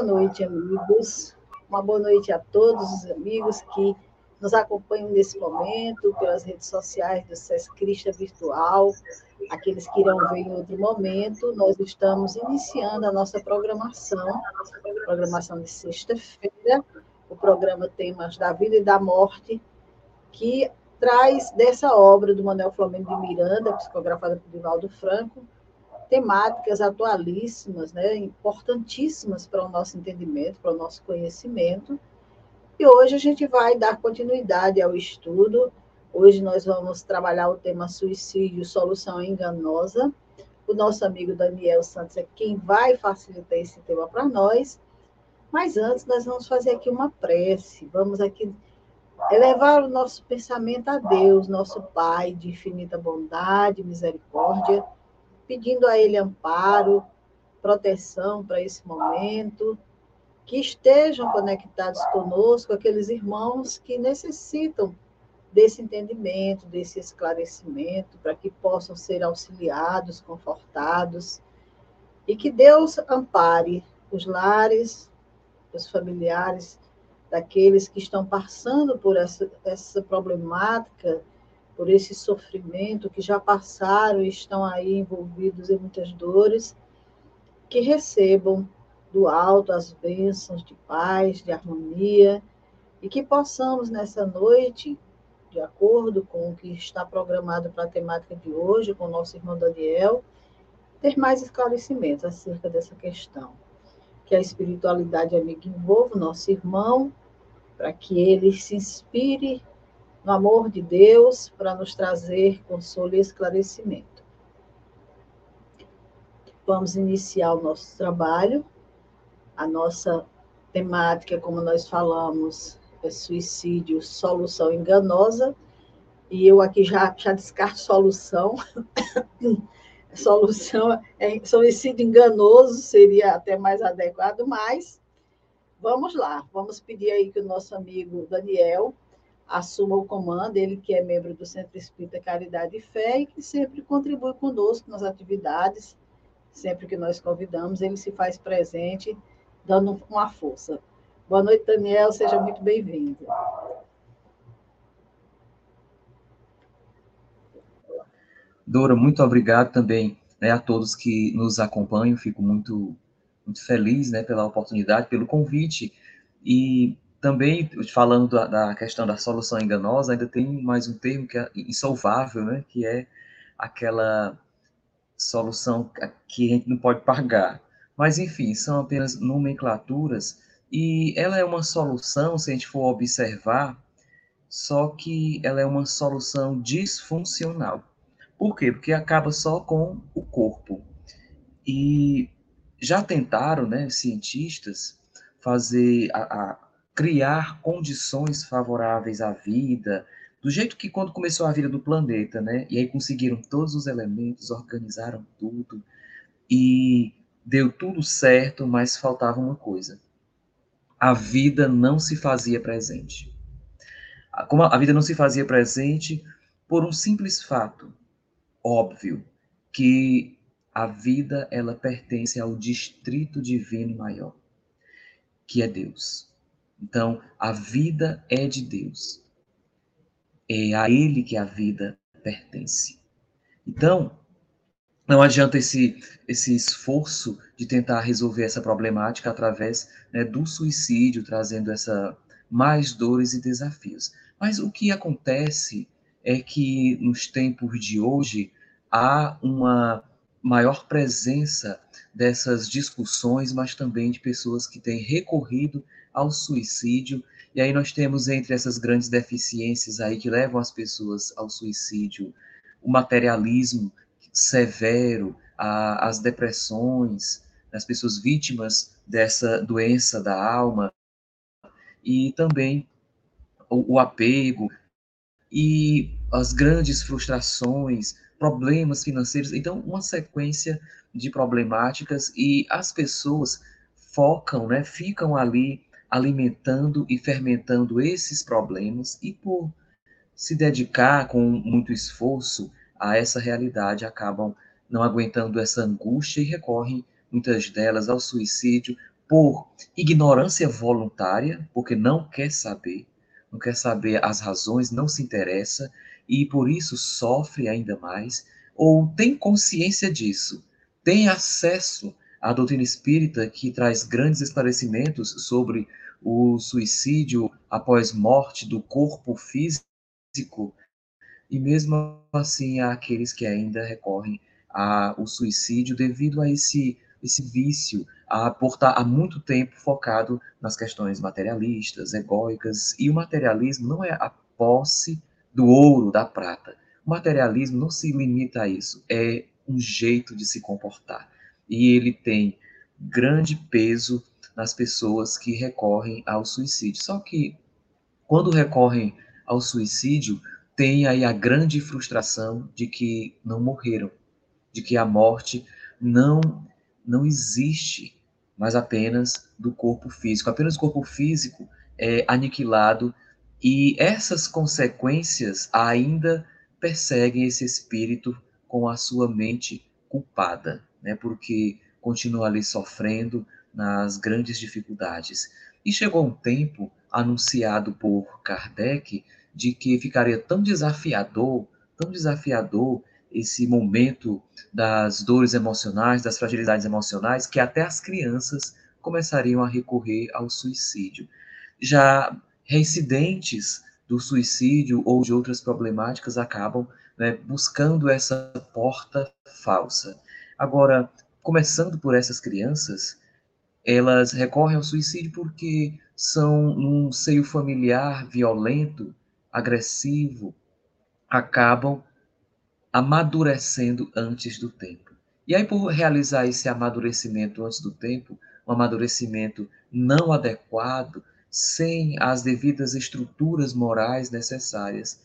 Boa noite, amigos. Uma boa noite a todos os amigos que nos acompanham nesse momento pelas redes sociais do SESC Crista Virtual, aqueles que irão ver em outro momento. Nós estamos iniciando a nossa programação, programação de sexta-feira, o programa Temas da Vida e da Morte, que traz dessa obra do Manuel Flamengo de Miranda, psicografada por Divaldo Franco, temáticas atualíssimas, né, importantíssimas para o nosso entendimento, para o nosso conhecimento. E hoje a gente vai dar continuidade ao estudo. Hoje nós vamos trabalhar o tema suicídio, solução enganosa. O nosso amigo Daniel Santos é quem vai facilitar esse tema para nós. Mas antes nós vamos fazer aqui uma prece. Vamos aqui elevar o nosso pensamento a Deus, nosso Pai de infinita bondade, misericórdia pedindo a Ele amparo, proteção para esse momento, que estejam conectados conosco aqueles irmãos que necessitam desse entendimento, desse esclarecimento, para que possam ser auxiliados, confortados, e que Deus ampare os lares, os familiares daqueles que estão passando por essa, essa problemática por esse sofrimento, que já passaram e estão aí envolvidos em muitas dores, que recebam do alto as bênçãos de paz, de harmonia, e que possamos nessa noite, de acordo com o que está programado para a temática de hoje, com o nosso irmão Daniel, ter mais esclarecimentos acerca dessa questão. Que a espiritualidade amiga envolva o nosso irmão, para que ele se inspire no amor de Deus para nos trazer consolo e esclarecimento. Vamos iniciar o nosso trabalho. A nossa temática, como nós falamos, é suicídio, solução enganosa. E eu aqui já, já descarto solução. solução é suicídio enganoso seria até mais adequado, mas vamos lá, vamos pedir aí que o nosso amigo Daniel assuma o comando, ele que é membro do Centro Espírita Caridade e Fé e que sempre contribui conosco nas atividades, sempre que nós convidamos, ele se faz presente, dando uma força. Boa noite, Daniel, seja muito bem-vindo. Dora, muito obrigado também né, a todos que nos acompanham, fico muito, muito feliz né, pela oportunidade, pelo convite, e também, falando da, questão da solução enganosa, ainda tem mais um termo que é insolvável, né? Que é aquela solução que a gente não pode pagar. Mas, enfim, são apenas nomenclaturas e ela é uma solução, se a gente for observar, só que ela é uma solução disfuncional. Por quê? Porque acaba só com o corpo. E já tentaram, né, cientistas, fazer a criar condições favoráveis à vida, do jeito que quando começou a vida do planeta, né? E aí conseguiram todos os elementos, organizaram tudo e deu tudo certo, mas faltava uma coisa. A vida não se fazia presente. Como a vida não se fazia presente por um simples fato óbvio, que a vida ela pertence ao distrito divino maior, que é Deus. Então, a vida é de Deus. É a Ele que a vida pertence. Então, não adianta esse, esse esforço de tentar resolver essa problemática através né, do suicídio, trazendo essa mais dores e desafios. Mas o que acontece é que nos tempos de hoje há uma maior presença dessas discussões, mas também de pessoas que têm recorrido ao suicídio. E aí nós temos entre essas grandes deficiências aí que levam as pessoas ao suicídio, o materialismo severo, a, as depressões, as pessoas vítimas dessa doença da alma, e também o, o apego e as grandes frustrações, problemas financeiros, então uma sequência de problemáticas e as pessoas focam, né, ficam ali alimentando e fermentando esses problemas e por se dedicar com muito esforço a essa realidade acabam não aguentando essa angústia e recorrem muitas delas ao suicídio por ignorância voluntária, porque não quer saber, não quer saber as razões, não se interessa e por isso sofre ainda mais, ou tem consciência disso, tem acesso à doutrina espírita que traz grandes esclarecimentos sobre o suicídio após morte do corpo físico, e mesmo assim há aqueles que ainda recorrem ao suicídio devido a esse, esse vício, a por estar há muito tempo focado nas questões materialistas, egóicas, e o materialismo não é a posse do ouro, da prata. O materialismo não se limita a isso, é um jeito de se comportar. E ele tem grande peso nas pessoas que recorrem ao suicídio. Só que quando recorrem ao suicídio, tem aí a grande frustração de que não morreram, de que a morte não não existe, mas apenas do corpo físico. Apenas o corpo físico é aniquilado e essas consequências ainda perseguem esse espírito com a sua mente culpada, né? Porque continua ali sofrendo nas grandes dificuldades. E chegou um tempo anunciado por Kardec de que ficaria tão desafiador, tão desafiador esse momento das dores emocionais, das fragilidades emocionais, que até as crianças começariam a recorrer ao suicídio. Já reincidentes do suicídio ou de outras problemáticas acabam né, buscando essa porta falsa. Agora, começando por essas crianças, elas recorrem ao suicídio porque são num seio familiar violento, agressivo, acabam amadurecendo antes do tempo. E aí, por realizar esse amadurecimento antes do tempo, um amadurecimento não adequado, sem as devidas estruturas morais necessárias,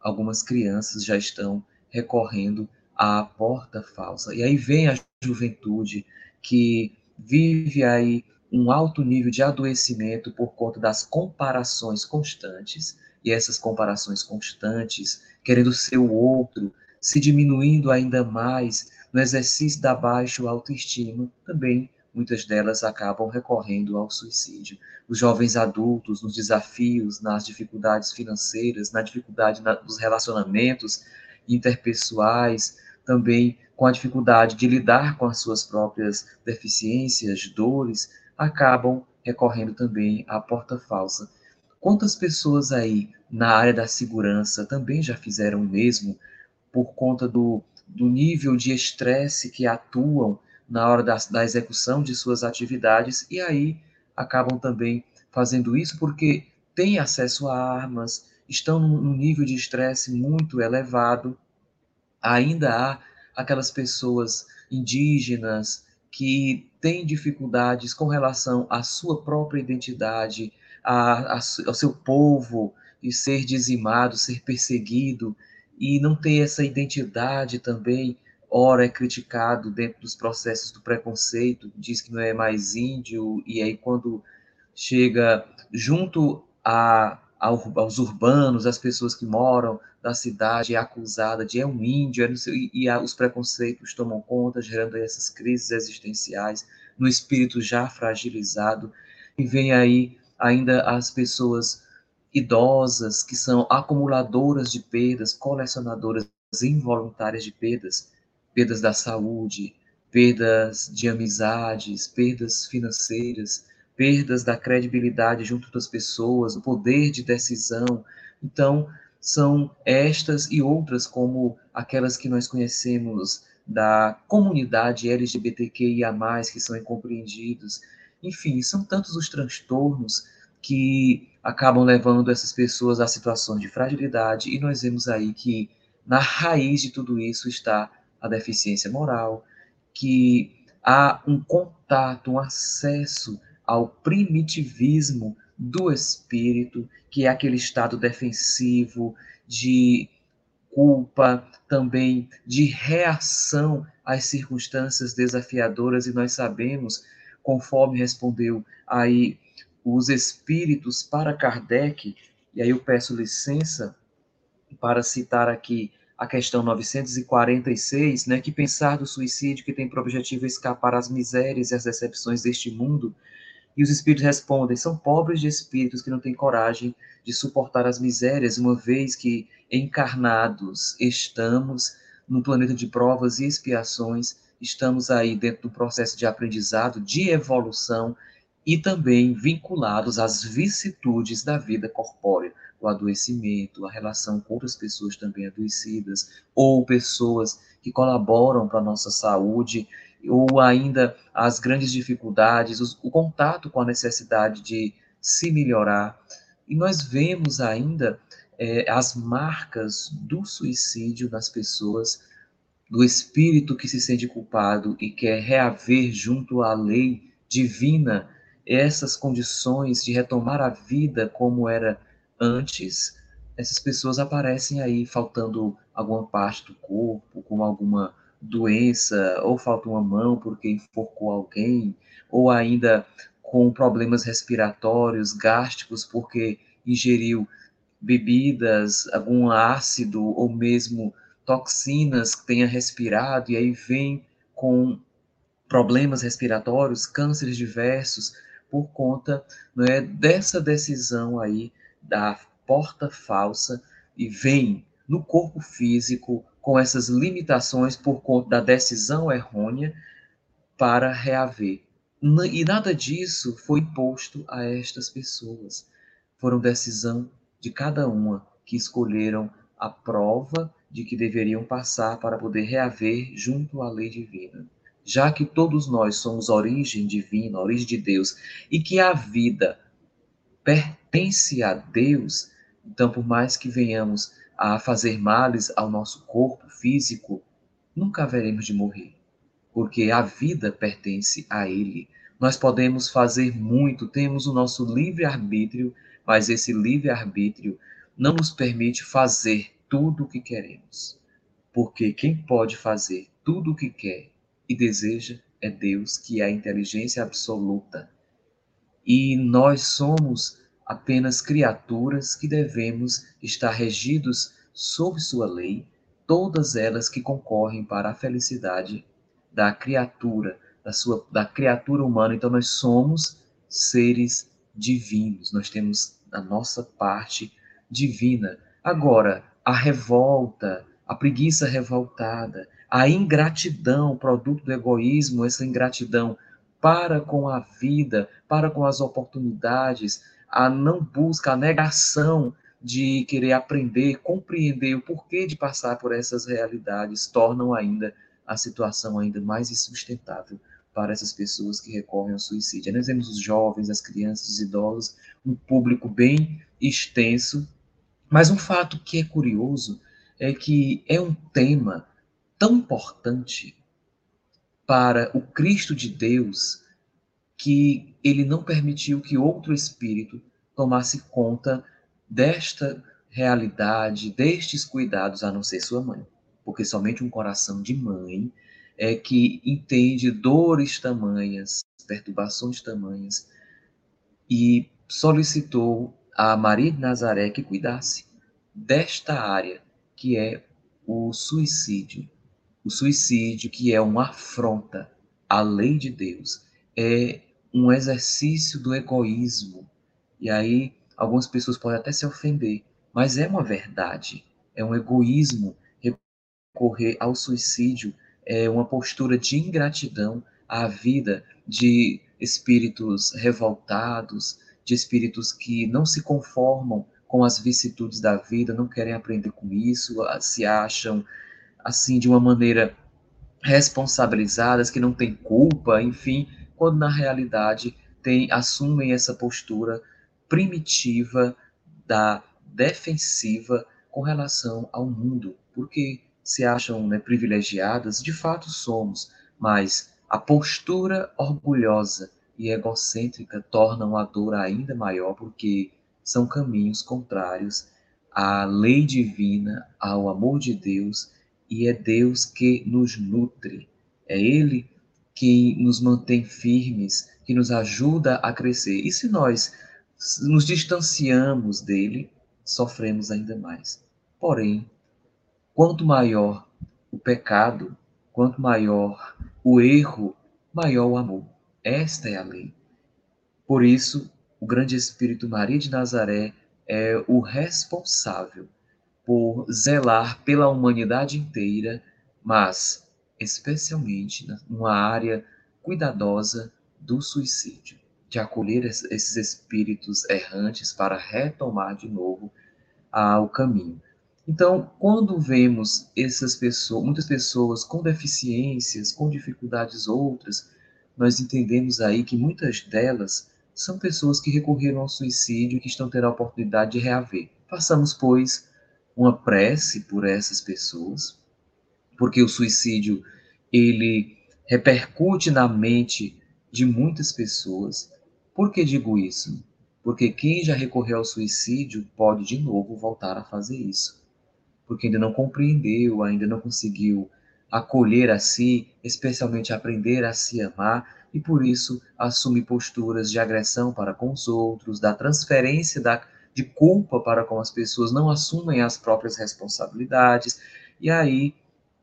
algumas crianças já estão recorrendo à porta falsa. E aí vem a juventude que vive aí um alto nível de adoecimento por conta das comparações constantes, e essas comparações constantes, querendo ser o outro, se diminuindo ainda mais no exercício da baixa autoestima, também muitas delas acabam recorrendo ao suicídio. Os jovens adultos, nos desafios, nas dificuldades financeiras, na dificuldade na, dos relacionamentos interpessoais, também com a dificuldade de lidar com as suas próprias deficiências, dores, acabam recorrendo também à porta falsa. Quantas pessoas aí na área da segurança também já fizeram o mesmo por conta do, do nível de estresse que atuam na hora da, da execução de suas atividades, e aí acabam também fazendo isso porque têm acesso a armas, estão num nível de estresse muito elevado. Ainda há aquelas pessoas indígenas que têm dificuldades com relação à sua própria identidade, a, a, ao seu povo, e ser dizimado, ser perseguido, e não ter essa identidade também. Ora é criticado dentro dos processos do preconceito, diz que não é mais índio, e aí quando chega junto a, aos urbanos, as pessoas que moram na cidade, é acusada de é um índio, é e, e os preconceitos tomam conta, gerando essas crises existenciais no espírito já fragilizado, e vem aí ainda as pessoas idosas, que são acumuladoras de perdas, colecionadoras involuntárias de perdas, perdas da saúde, perdas de amizades, perdas financeiras, perdas da credibilidade junto das pessoas, o poder de decisão. Então, são estas e outras como aquelas que nós conhecemos da comunidade LGBTQIA+, que são incompreendidos. Enfim, são tantos os transtornos que acabam levando essas pessoas a situações de fragilidade e nós vemos aí que na raiz de tudo isso está a deficiência moral, que há um contato, um acesso ao primitivismo do espírito, que é aquele estado defensivo de culpa, também de reação às circunstâncias desafiadoras, e nós sabemos, conforme respondeu aí os espíritos para Kardec, e aí eu peço licença para citar aqui a questão 946, né, que pensar do suicídio que tem por objetivo escapar às misérias e às decepções deste mundo, E os espíritos respondem: são pobres de espíritos que não têm coragem de suportar as misérias, uma vez que encarnados estamos no planeta de provas e expiações, estamos aí dentro do processo de aprendizado, de evolução e também vinculados às vicissitudes da vida corpórea, o adoecimento, a relação com outras pessoas também adoecidas, ou pessoas que colaboram para a nossa saúde ou ainda as grandes dificuldades, o contato com a necessidade de se melhorar. E nós vemos ainda é, as marcas do suicídio nas pessoas, do espírito que se sente culpado e quer reaver junto à lei divina essas condições de retomar a vida como era antes. Essas pessoas aparecem aí faltando alguma parte do corpo, com alguma doença, ou falta uma mão porque enforcou alguém, ou ainda com problemas respiratórios, gástricos, porque ingeriu bebidas, algum ácido ou mesmo toxinas que tenha respirado, e aí vem com problemas respiratórios, cânceres diversos, por conta não é, dessa decisão aí da porta falsa, e vem no corpo físico com essas limitações por conta da decisão errônea para reaver. E nada disso foi imposto a estas pessoas. Foram decisão de cada uma que escolheram a prova de que deveriam passar para poder reaver junto à lei divina. Já que todos nós somos origem divina, origem de Deus, e que a vida pertence a Deus, então, por mais que venhamos a fazer males ao nosso corpo físico, nunca haveremos de morrer, porque a vida pertence a Ele. Nós podemos fazer muito, temos o nosso livre-arbítrio, mas esse livre-arbítrio não nos permite fazer tudo o que queremos. Porque quem pode fazer tudo o que quer e deseja é Deus, que é a inteligência absoluta. E nós somos apenas criaturas que devemos estar regidos sob sua lei, todas elas que concorrem para a felicidade da criatura, da sua da criatura humana. Então nós somos seres divinos, nós temos a nossa parte divina. Agora, a revolta, a preguiça revoltada, a ingratidão, produto do egoísmo, essa ingratidão para com a vida, para com as oportunidades, a não busca, a negação de querer aprender, compreender o porquê de passar por essas realidades, tornam ainda a situação ainda mais insustentável para essas pessoas que recorrem ao suicídio. Nós vemos os jovens, as crianças, os idosos, um público bem extenso, mas um fato que é curioso é que é um tema tão importante para o Cristo de Deus que ele não permitiu que outro espírito tomasse conta desta realidade, destes cuidados, a não ser sua mãe. Porque somente um coração de mãe é que entende dores tamanhas, perturbações tamanhas, e solicitou a Maria de Nazaré que cuidasse desta área, que é o suicídio. O suicídio, que é uma afronta à lei de Deus, é um exercício do egoísmo. E aí algumas pessoas podem até se ofender, mas é uma verdade. É um egoísmo recorrer ao suicídio, é uma postura de ingratidão à vida de espíritos revoltados, de espíritos que não se conformam com as vicissitudes da vida, não querem aprender com isso, se acham assim de uma maneira responsabilizadas, que não têm culpa, enfim, quando na realidade tem, assumem essa postura primitiva da defensiva com relação ao mundo, porque se acham né, privilegiadas, de fato somos, mas a postura orgulhosa e egocêntrica tornam a dor ainda maior, porque são caminhos contrários à lei divina, ao amor de Deus, e é Deus que nos nutre, é Ele que nos mantém firmes, que nos ajuda a crescer. E se nós nos distanciamos dele, sofremos ainda mais. Porém, quanto maior o pecado, quanto maior o erro, maior o amor. Esta é a lei. Por isso, o grande Espírito Maria de Nazaré é o responsável por zelar pela humanidade inteira, mas especialmente numa área cuidadosa do suicídio, de acolher esses espíritos errantes para retomar de novo ao caminho. Então, quando vemos essas pessoas, muitas pessoas com deficiências, com dificuldades outras, nós entendemos aí que muitas delas são pessoas que recorreram ao suicídio e que estão tendo a oportunidade de reaver. Façamos, pois, uma prece por essas pessoas, porque o suicídio ele repercute na mente de muitas pessoas. Por que digo isso? Porque quem já recorreu ao suicídio pode de novo voltar a fazer isso. Porque ainda não compreendeu, ainda não conseguiu acolher a si, especialmente aprender a se amar, e por isso assume posturas de agressão para com os outros, da transferência da, de culpa para com as pessoas, não assumem as próprias responsabilidades, e aí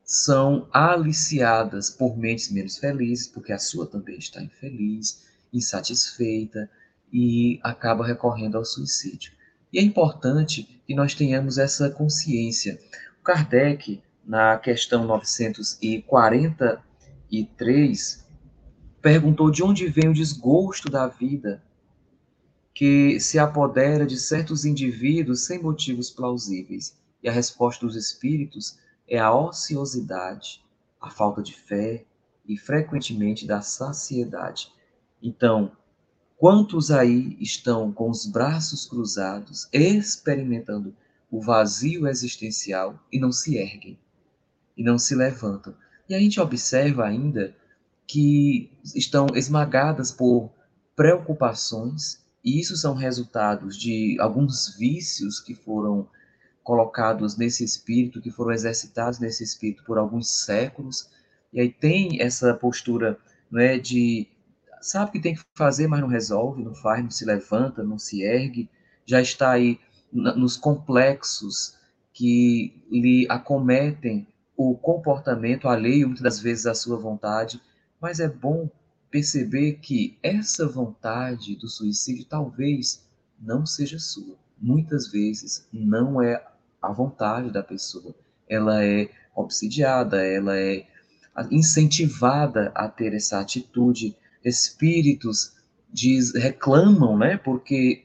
são aliciadas por mentes menos felizes, porque a sua também está infeliz, insatisfeita, e acaba recorrendo ao suicídio. E é importante que nós tenhamos essa consciência. O Kardec, na questão 943, perguntou de onde vem o desgosto da vida que se apodera de certos indivíduos sem motivos plausíveis. E a resposta dos espíritos é a ociosidade, a falta de fé e, frequentemente, da saciedade. Então, Quantos aí estão com os braços cruzados, experimentando o vazio existencial e não se erguem, e não se levantam? E a gente observa ainda que estão esmagadas por preocupações, e isso são resultados de alguns vícios que foram colocados nesse espírito, que foram exercitados nesse espírito por alguns séculos, e aí tem essa postura não é, de sabe que tem que fazer, mas não resolve, não faz, não se levanta, não se ergue, já está aí nos complexos que lhe acometem o comportamento alheio, muitas das vezes, à sua vontade, mas é bom perceber que essa vontade do suicídio talvez não seja sua. Muitas vezes não é a vontade da pessoa. Ela é obsidiada, ela é incentivada a ter essa atitude espíritos diz, reclamam, né? Porque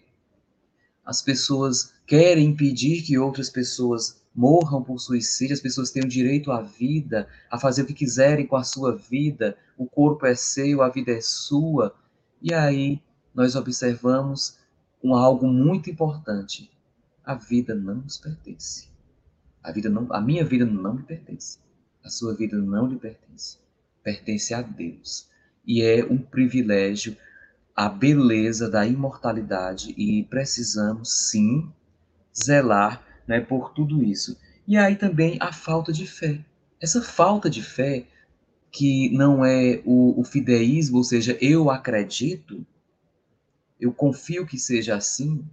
as pessoas querem impedir que outras pessoas morram por suicídio, as pessoas têm o direito à vida, a fazer o que quiserem com a sua vida, o corpo é seu, a vida é sua. E aí nós observamos um algo muito importante. A vida não nos pertence. A vida não, a minha vida não me pertence. A sua vida não lhe pertence. Pertence a Deus e é um privilégio a beleza da imortalidade e precisamos sim zelar né, por tudo isso. E aí também a falta de fé. Essa falta de fé, que não é o, o fideísmo, ou seja, eu acredito, eu confio que seja assim,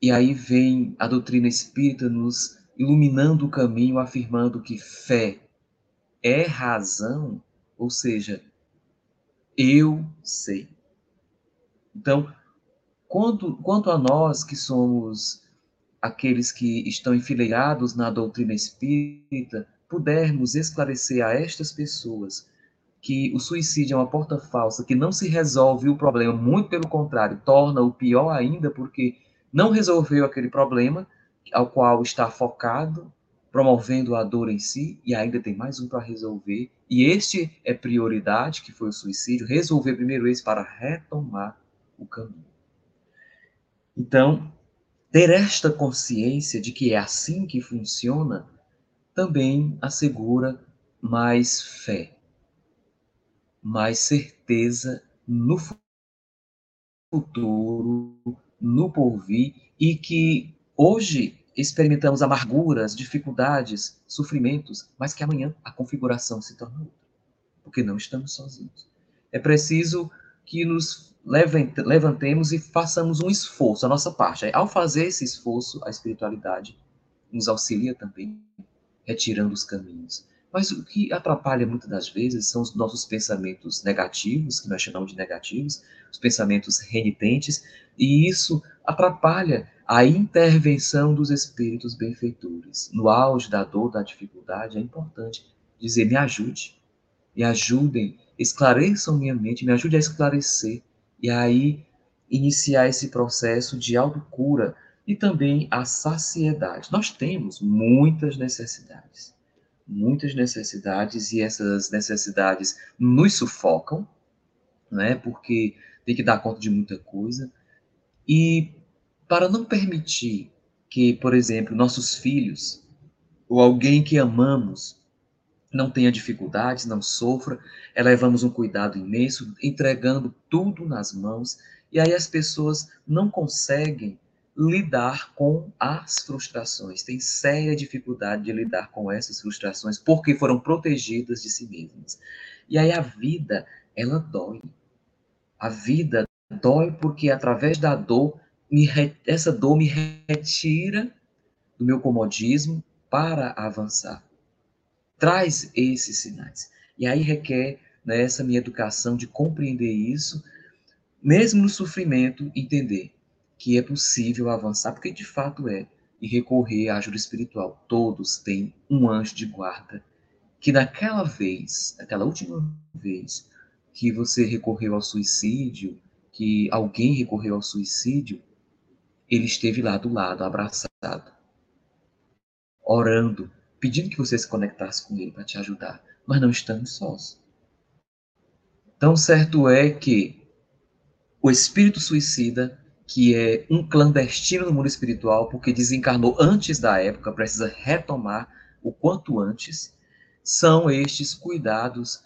e aí vem a doutrina espírita nos iluminando o caminho, afirmando que fé é razão ou seja, eu sei. Então, quanto, quanto a nós que somos aqueles que estão enfileirados na doutrina espírita, pudermos esclarecer a estas pessoas que o suicídio é uma porta falsa, que não se resolve o problema, muito pelo contrário, torna o pior ainda, porque não resolveu aquele problema ao qual está focado, promovendo a dor em si, e ainda tem mais um para resolver, e este é prioridade, que foi o suicídio, resolver primeiro esse para retomar o caminho. Então, ter esta consciência de que é assim que funciona também assegura mais fé, mais certeza no futuro, no porvir, e que hoje experimentamos amarguras, dificuldades, sofrimentos, mas que amanhã a configuração se torna outra, porque não estamos sozinhos. É preciso que nos levantemos e façamos um esforço, a nossa parte. Ao fazer esse esforço, a espiritualidade nos auxilia também, retirando os caminhos. Mas o que atrapalha muitas das vezes são os nossos pensamentos negativos, que nós chamamos de negativos, os pensamentos renitentes, e isso atrapalha a intervenção dos espíritos benfeitores. No auge da dor, da dificuldade, é importante dizer: me ajude, me ajudem, esclareçam minha mente, me ajude a esclarecer. E aí iniciar esse processo de autocura e também a saciedade. Nós temos muitas necessidades muitas necessidades e essas necessidades nos sufocam, né? Porque tem que dar conta de muita coisa. E para não permitir que, por exemplo, nossos filhos ou alguém que amamos não tenha dificuldades, não sofra, elevamos um cuidado imenso, entregando tudo nas mãos, e aí as pessoas não conseguem lidar com as frustrações, tem séria dificuldade de lidar com essas frustrações porque foram protegidas de si mesmas. E aí a vida, ela dói. A vida dói porque através da dor, me re... essa dor me retira do meu comodismo para avançar. Traz esses sinais. E aí requer né, essa minha educação de compreender isso, mesmo no sofrimento, entender que é possível avançar, porque de fato é, e recorrer à ajuda espiritual. Todos têm um anjo de guarda que naquela vez, aquela última vez que você recorreu ao suicídio, que alguém recorreu ao suicídio, ele esteve lá do lado, abraçado, orando, pedindo que você se conectasse com ele para te ajudar. Mas não estamos sós. Tão certo é que o espírito suicida que é um clandestino no mundo espiritual, porque desencarnou antes da época, precisa retomar o quanto antes, são estes cuidados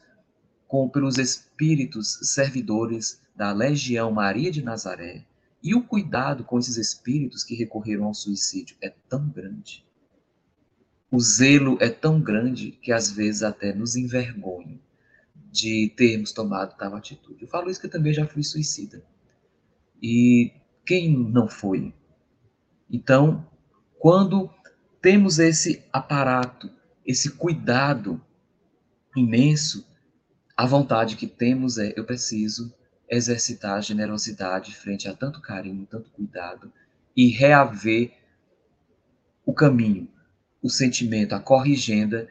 com pelos espíritos servidores da Legião Maria de Nazaré. E o cuidado com esses espíritos que recorreram ao suicídio é tão grande. O zelo é tão grande que às vezes até nos envergonha de termos tomado tal atitude. Eu falo isso que eu também já fui suicida. E quem não foi? Então, quando temos esse aparato, esse cuidado imenso, a vontade que temos é: eu preciso exercitar a generosidade frente a tanto carinho, tanto cuidado e reaver o caminho, o sentimento, a corrigenda.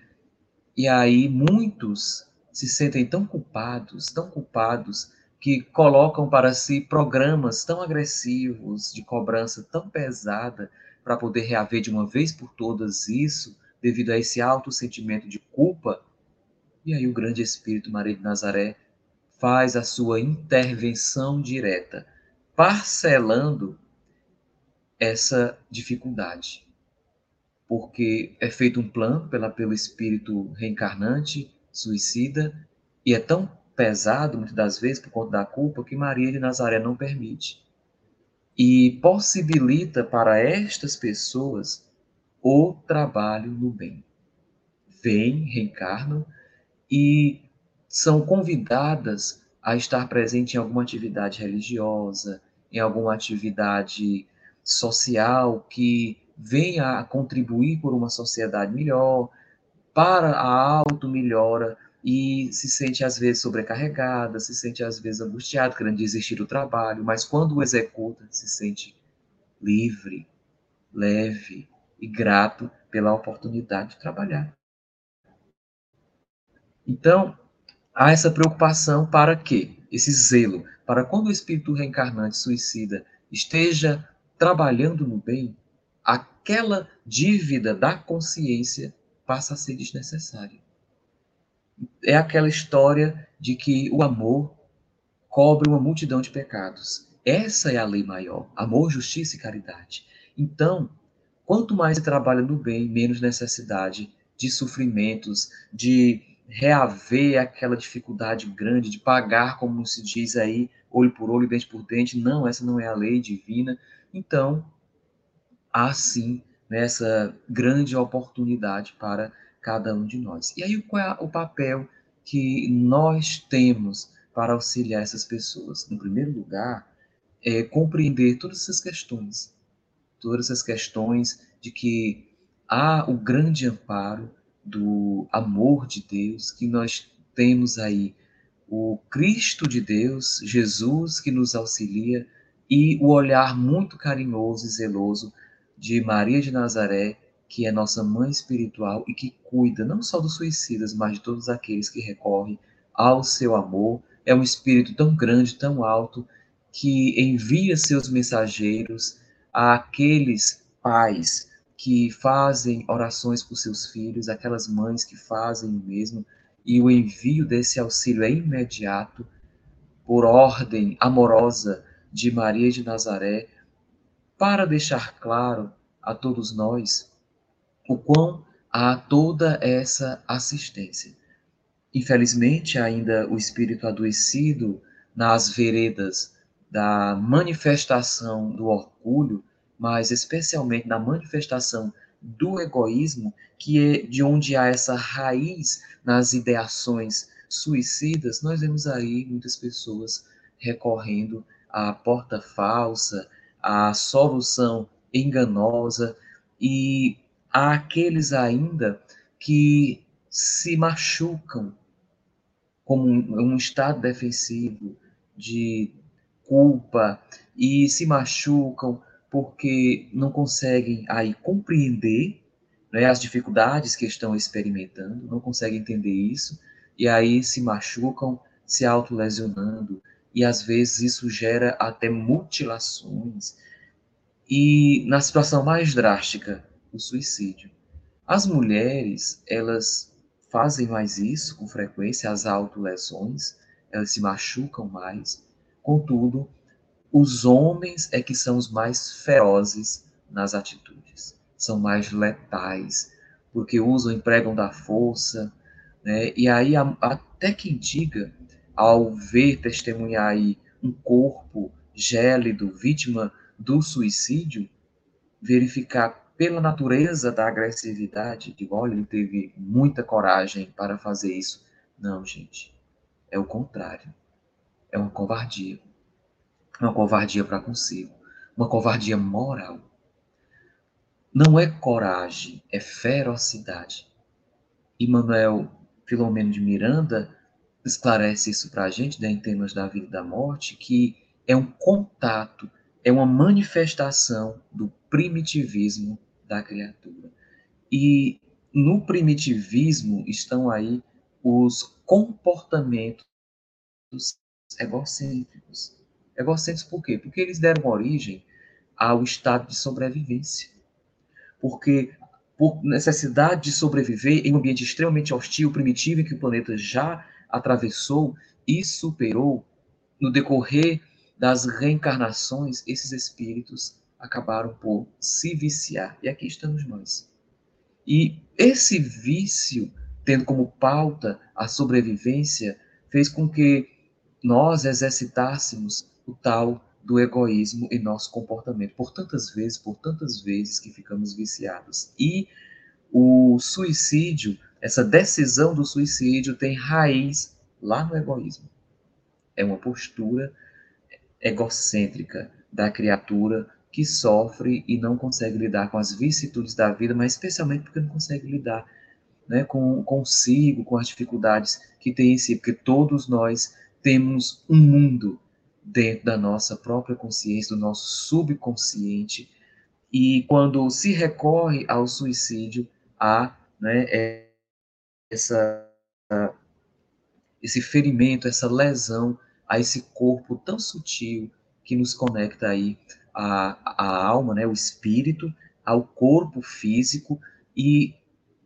E aí muitos se sentem tão culpados, tão culpados que colocam para si programas tão agressivos, de cobrança tão pesada, para poder reaver de uma vez por todas isso, devido a esse alto sentimento de culpa. E aí o grande Espírito Maria de Nazaré faz a sua intervenção direta, parcelando essa dificuldade. Porque é feito um plano pela, pelo espírito reencarnante, suicida, e é tão pesado, muitas das vezes, por conta da culpa, que Maria de Nazaré não permite. E possibilita para estas pessoas o trabalho no bem. Vêm, reencarnam e são convidadas a estar presente em alguma atividade religiosa, em alguma atividade social que venha a contribuir por uma sociedade melhor, para a auto-melhora e se sente às vezes sobrecarregada, se sente às vezes angustiada, querendo desistir do trabalho, mas quando o executa, se sente livre, leve e grato pela oportunidade de trabalhar. Então, há essa preocupação para que esse zelo, para quando o espírito reencarnante suicida esteja trabalhando no bem, aquela dívida da consciência passa a ser desnecessária é aquela história de que o amor cobre uma multidão de pecados. Essa é a lei maior: amor, justiça e caridade. Então, quanto mais trabalha no bem, menos necessidade de sofrimentos, de reaver aquela dificuldade grande de pagar, como se diz aí, olho por olho, dente por dente. Não, essa não é a lei divina. Então, há sim nessa grande oportunidade para cada um de nós. E aí, qual é o papel que nós temos para auxiliar essas pessoas? No primeiro lugar, é compreender todas essas questões, todas essas questões de que há o grande amparo do amor de Deus, que nós temos aí o Cristo de Deus, Jesus, que nos auxilia, e o olhar muito carinhoso e zeloso de Maria de Nazaré, que é nossa mãe espiritual e que cuida não só dos suicidas, mas de todos aqueles que recorrem ao seu amor. É um espírito tão grande, tão alto, que envia seus mensageiros àqueles pais que fazem orações por seus filhos, aquelas mães que fazem o mesmo, e o envio desse auxílio é imediato, por ordem amorosa de Maria de Nazaré, para deixar claro a todos nós o quão há toda essa assistência. Infelizmente, ainda o espírito adoecido nas veredas da manifestação do orgulho, mas especialmente na manifestação do egoísmo, que é de onde há essa raiz nas ideações suicidas, nós vemos aí muitas pessoas recorrendo à porta falsa, à solução enganosa e há aqueles ainda que se machucam como um, um estado defensivo de culpa e se machucam porque não conseguem aí compreender né, as dificuldades que estão experimentando, não conseguem entender isso, e aí se machucam, se autolesionando, e às vezes isso gera até mutilações. E na situação mais drástica, o suicídio. As mulheres, elas fazem mais isso com frequência, as autolesões, elas se machucam mais. Contudo, os homens é que são os mais ferozes nas atitudes, são mais letais, porque usam, empregam da força, né? E aí até quem diga, ao ver testemunhar aí um corpo gélido, vítima do suicídio, verificar pela natureza da agressividade, digo, olha, ele teve muita coragem para fazer isso. Não, gente. É o contrário. É uma covardia. Uma covardia para consigo. Uma covardia moral. Não é coragem, é ferocidade. E Manuel Filomeno de Miranda esclarece isso para a gente, né, em temas da vida e da morte, que é um contato, é uma manifestação do primitivismo da criatura. E no primitivismo estão aí os comportamentos egocêntricos. Egocêntricos por quê? Porque eles deram origem ao estado de sobrevivência. Porque por necessidade de sobreviver em um ambiente extremamente hostil, primitivo, que o planeta já atravessou e superou, no decorrer das reencarnações, esses espíritos acabaram por se viciar. E aqui estamos nós. E esse vício, tendo como pauta a sobrevivência, fez com que nós exercitássemos o tal do egoísmo em nosso comportamento. Por tantas vezes, por tantas vezes que ficamos viciados. E o suicídio, essa decisão do suicídio tem raiz lá no egoísmo. É uma postura egocêntrica da criatura que sofre e não consegue lidar com as vicissitudes da vida, mas especialmente porque não consegue lidar né, com consigo, com as dificuldades que tem em si, porque todos nós temos um mundo dentro da nossa própria consciência, do nosso subconsciente, e quando se recorre ao suicídio, há né, é, essa, esse ferimento, essa lesão a esse corpo tão sutil que nos conecta aí a, a alma, né, o espírito, ao corpo físico e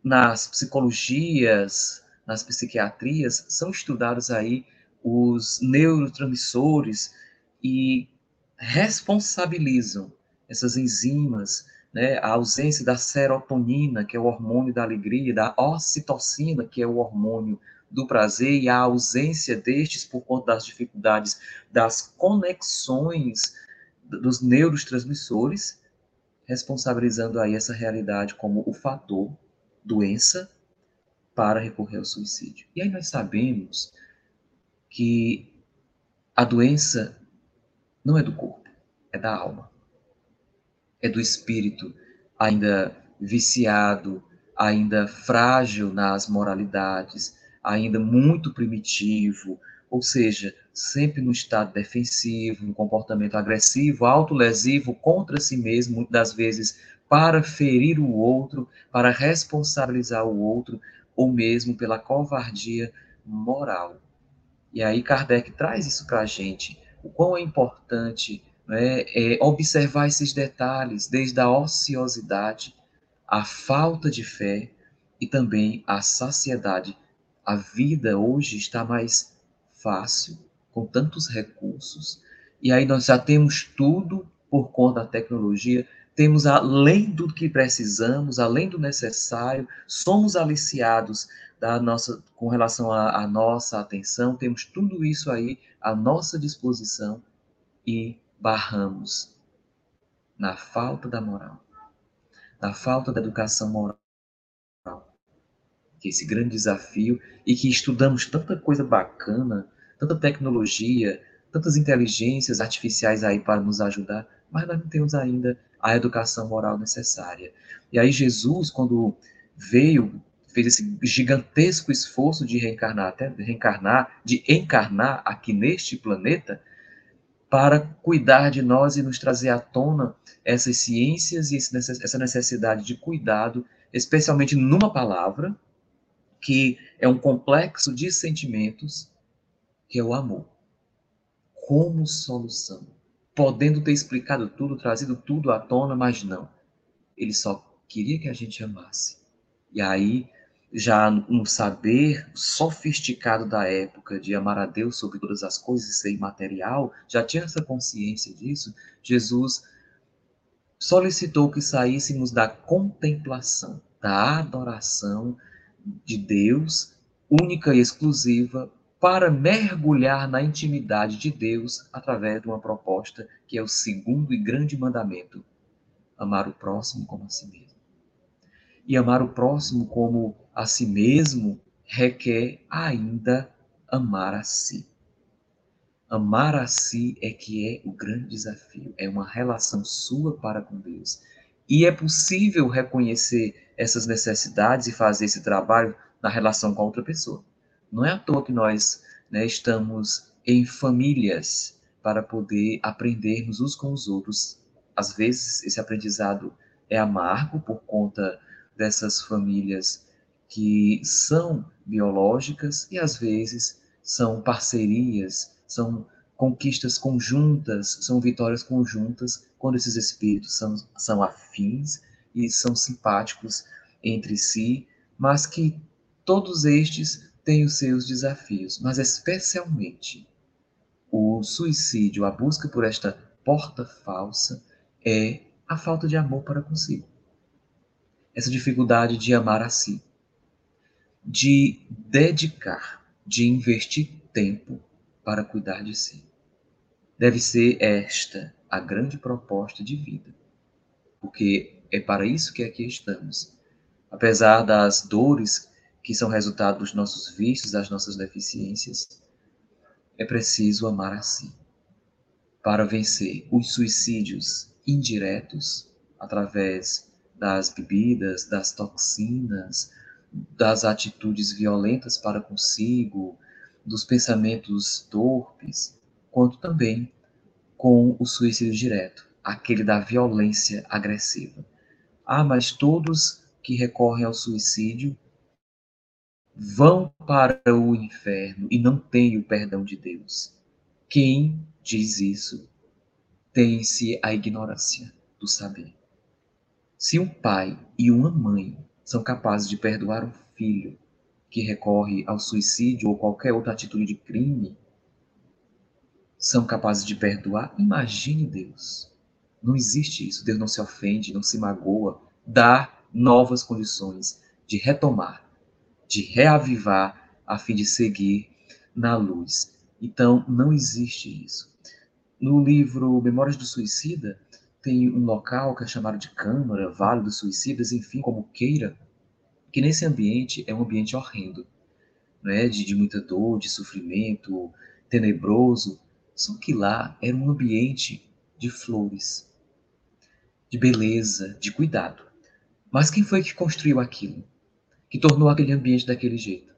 nas psicologias, nas psiquiatrias, são estudados aí os neurotransmissores e responsabilizam essas enzimas, né, a ausência da serotonina, que é o hormônio da alegria, da ocitocina, que é o hormônio do prazer, e a ausência destes por conta das dificuldades das conexões dos neurotransmissores, responsabilizando aí essa realidade como o fator doença para recorrer ao suicídio. E aí nós sabemos que a doença não é do corpo, é da alma. É do espírito ainda viciado, ainda frágil nas moralidades, ainda muito primitivo, ou seja, sempre no estado defensivo, um comportamento agressivo, autolesivo contra si mesmo, muitas das vezes para ferir o outro, para responsabilizar o outro, ou mesmo pela covardia moral. E aí Kardec traz isso para a gente, o quão é importante né, é observar esses detalhes, desde a ociosidade, a falta de fé e também a saciedade. A vida hoje está mais fácil, com tantos recursos, e aí nós já temos tudo por conta da tecnologia, temos além do que precisamos, além do necessário, somos aliciados da nossa, com relação à nossa atenção, temos tudo isso aí à nossa disposição e barramos na falta da moral, na falta da educação moral, que esse grande desafio e que estudamos tanta coisa bacana, tanta tecnologia, tantas inteligências artificiais aí para nos ajudar, mas nós não temos ainda a educação moral necessária. E aí Jesus, quando veio, fez esse gigantesco esforço de reencarnar, até reencarnar, de encarnar aqui neste planeta, para cuidar de nós e nos trazer à tona essas ciências e essa necessidade de cuidado, especialmente numa palavra, que é um complexo de sentimentos, que é o amor. Como solução podendo ter explicado tudo, trazido tudo à tona, mas não. Ele só queria que a gente amasse. E aí, já no saber sofisticado da época de amar a Deus sobre todas as coisas e ser imaterial, já tinha essa consciência disso, Jesus solicitou que saíssemos da contemplação, da adoração de Deus, única e exclusiva, para mergulhar na intimidade de Deus através de uma proposta que é o segundo e grande mandamento: amar o próximo como a si mesmo. E amar o próximo como a si mesmo requer ainda amar a si. Amar a si é que é o grande desafio, é uma relação sua para com Deus. E é possível reconhecer essas necessidades e fazer esse trabalho na relação com a outra pessoa. Não é à toa que nós né, estamos em famílias para poder aprendermos uns com os outros. Às vezes, esse aprendizado é amargo por conta dessas famílias que são biológicas e às vezes são parcerias, são conquistas conjuntas, são vitórias conjuntas, quando esses espíritos são, são afins e são simpáticos entre si, mas que todos estes tem os seus desafios, mas especialmente o suicídio, a busca por esta porta falsa, é a falta de amor para consigo. Essa dificuldade de amar a si, de dedicar, de investir tempo para cuidar de si. Deve ser esta a grande proposta de vida, porque é para isso que aqui estamos. Apesar das dores que são resultado dos nossos vícios, das nossas deficiências, é preciso amar assim para vencer os suicídios indiretos através das bebidas, das toxinas, das atitudes violentas para consigo, dos pensamentos torpes, quanto também com o suicídio direto, aquele da violência agressiva. Ah, mas todos que recorrem ao suicídio vão para o inferno e não têm o perdão de Deus. Quem diz isso tem-se a ignorância do saber. Se um pai e uma mãe são capazes de perdoar um filho que recorre ao suicídio ou qualquer outra atitude de crime, são capazes de perdoar, imagine Deus. Não existe isso. Deus não se ofende, não se magoa, dá novas condições de retomar de reavivar a fim de seguir na luz. Então, não existe isso. No livro Memórias do Suicida, tem um local que é chamado de Câmara, Vale dos Suicidas, enfim, como queira, que nesse ambiente é um ambiente horrendo, né? de, de muita dor, de sofrimento, tenebroso. Só que lá era um ambiente de flores, de beleza, de cuidado. Mas quem foi que construiu aquilo? que tornou aquele ambiente daquele jeito?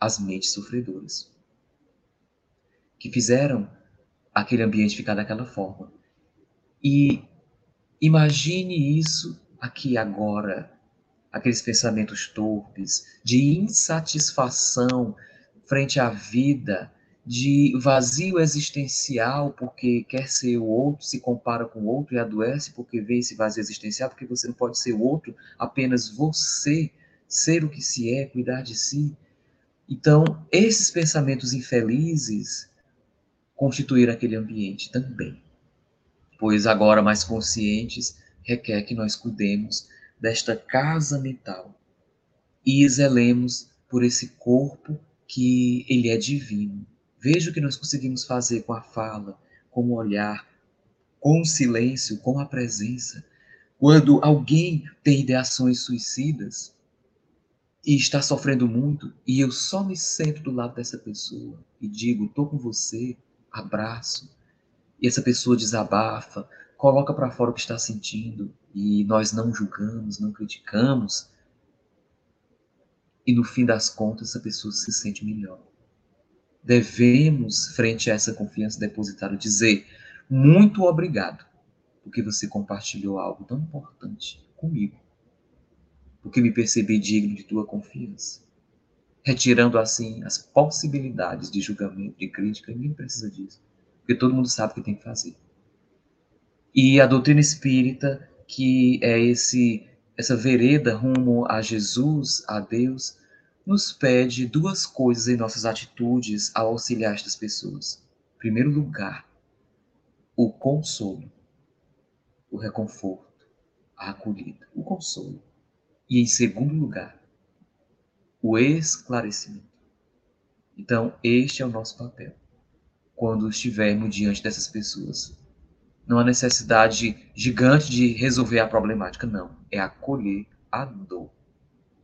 As mentes sofredoras. Que fizeram aquele ambiente ficar daquela forma. E imagine isso aqui agora, aqueles pensamentos torpes, de insatisfação frente à vida, de vazio existencial, porque quer ser o outro, se compara com o outro e adoece porque vê esse vazio existencial, porque você não pode ser o outro, apenas você, ser o que se é, cuidar de si. Então, esses pensamentos infelizes constituíram aquele ambiente também. Pois agora mais conscientes, requer que nós cuidemos desta casa mental e zelemos por esse corpo que ele é divino Veja o que nós conseguimos fazer com a fala, com o olhar, com o silêncio, com a presença. Quando alguém tem ideações suicidas e está sofrendo muito, e eu só me sento do lado dessa pessoa e digo: estou com você, abraço, e essa pessoa desabafa, coloca para fora o que está sentindo, e nós não julgamos, não criticamos, e no fim das contas essa pessoa se sente melhor devemos, frente a essa confiança depositada, dizer muito obrigado, porque você compartilhou algo tão importante comigo, porque me percebi digno de tua confiança. Retirando assim as possibilidades de julgamento, de crítica, ninguém precisa disso, porque todo mundo sabe o que tem que fazer. E a doutrina espírita, que é esse essa vereda rumo a Jesus, a Deus, nos pede duas coisas em nossas atitudes ao auxiliar estas pessoas. Em primeiro lugar, o consolo, o reconforto, a acolhida, o consolo. E em segundo lugar, o esclarecimento. Então, este é o nosso papel quando estivermos diante dessas pessoas. Não há necessidade gigante de resolver a problemática, não. É acolher a dor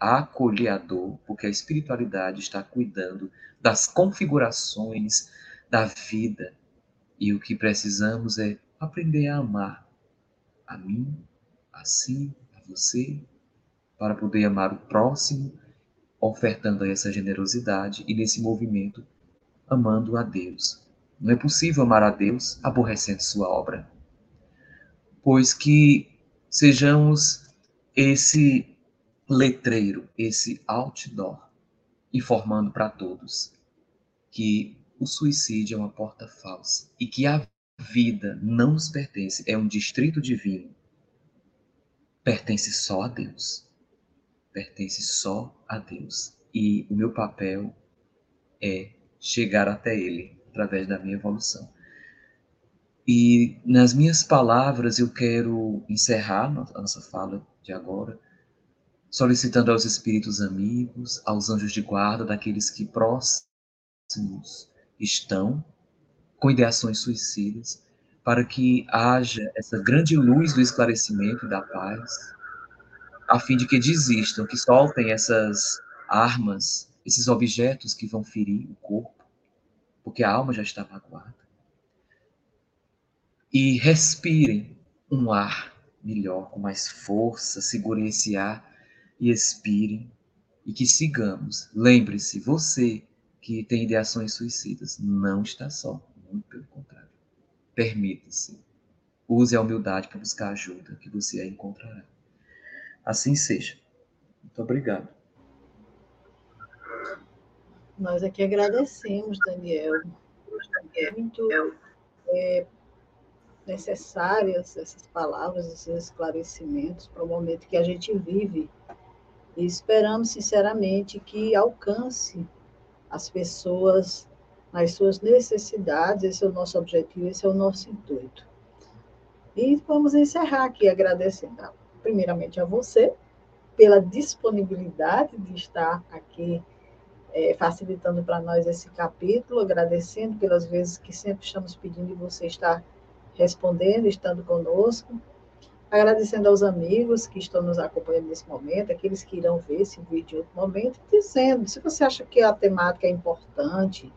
acolher a dor, porque a espiritualidade está cuidando das configurações da vida. E o que precisamos é aprender a amar a mim, a si, a você, para poder amar o próximo, ofertando essa generosidade e nesse movimento amando a Deus. Não é possível amar a Deus aborrecendo sua obra. Pois que sejamos esse letreiro, esse outdoor, informando para todos que o suicídio é uma porta falsa e que a vida não nos pertence, é um distrito divino. Pertence só a Deus. Pertence só a Deus. E o meu papel é chegar até Ele através da minha evolução. E nas minhas palavras eu quero encerrar a nossa fala de agora solicitando aos espíritos amigos, aos anjos de guarda, daqueles que próximos estão com ideações suicidas, para que haja essa grande luz do esclarecimento e da paz, a fim de que desistam, que soltem essas armas, esses objetos que vão ferir o corpo, porque a alma já está magoada. E respirem um ar melhor, com mais força, segurem esse ar e expirem e que sigamos. Lembre-se, você que tem ideações suicidas não está só, muito pelo contrário. Permita-se. Use a humildade para buscar ajuda, que você a encontrará. Assim seja. Muito obrigado. Nós aqui agradecemos, Daniel. Muito é, necessárias essas palavras, esses esclarecimentos para o momento que a gente vive e esperamos, sinceramente, que alcance as pessoas nas suas necessidades. Esse é o nosso objetivo, esse é o nosso intuito. E vamos encerrar aqui agradecendo, primeiramente, a você pela disponibilidade de estar aqui é, facilitando para nós esse capítulo, agradecendo pelas vezes que sempre estamos pedindo e você está respondendo, estando conosco. Agradecendo aos amigos que estão nos acompanhando nesse momento, aqueles que irão ver esse vídeo em outro momento, dizendo, se você acha que a temática é importante,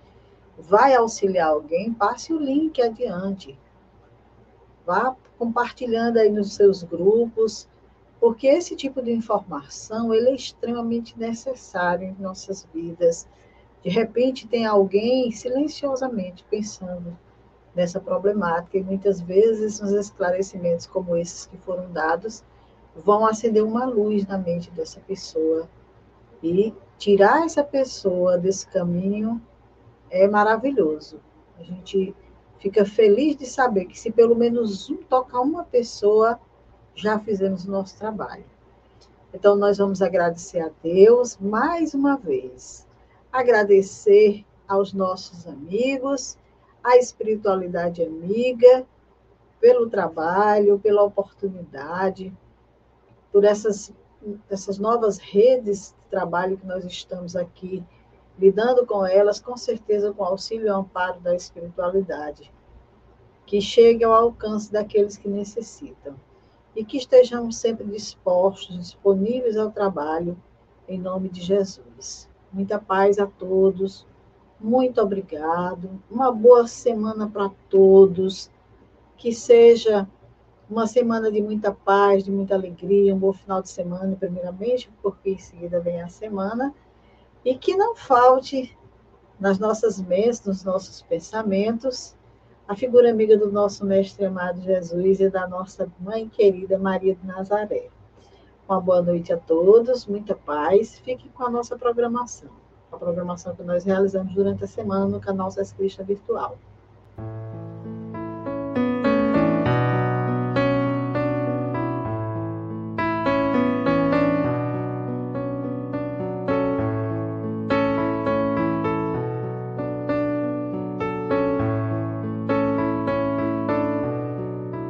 vai auxiliar alguém, passe o link adiante. Vá compartilhando aí nos seus grupos, porque esse tipo de informação ele é extremamente necessário em nossas vidas. De repente tem alguém silenciosamente pensando nessa problemática e muitas vezes os esclarecimentos como esses que foram dados vão acender uma luz na mente dessa pessoa e tirar essa pessoa desse caminho é maravilhoso. A gente fica feliz de saber que se pelo menos um tocar uma pessoa, já fizemos o nosso trabalho. Então, nós vamos agradecer a Deus mais uma vez. Agradecer aos nossos amigos, à espiritualidade amiga, pelo trabalho, pela oportunidade, por essas, essas novas redes de trabalho que nós estamos aqui lidando com elas, com certeza com auxílio e amparo da espiritualidade, que chegue ao alcance daqueles que necessitam e que estejamos sempre dispostos, disponíveis ao trabalho, em nome de Jesus. Muita paz a todos, muito obrigado, uma boa semana para todos, que seja uma semana de muita paz, de muita alegria, um bom final de semana, primeiramente, porque em seguida vem a semana, e que não falte nas nossas mentes, nos nossos pensamentos, a figura amiga do nosso mestre amado Jesus e da nossa mãe querida Maria de Nazaré. Uma boa noite a todos, muita paz. Fique com a nossa programação, a programação que nós realizamos durante a semana no canal Sesc Virtual.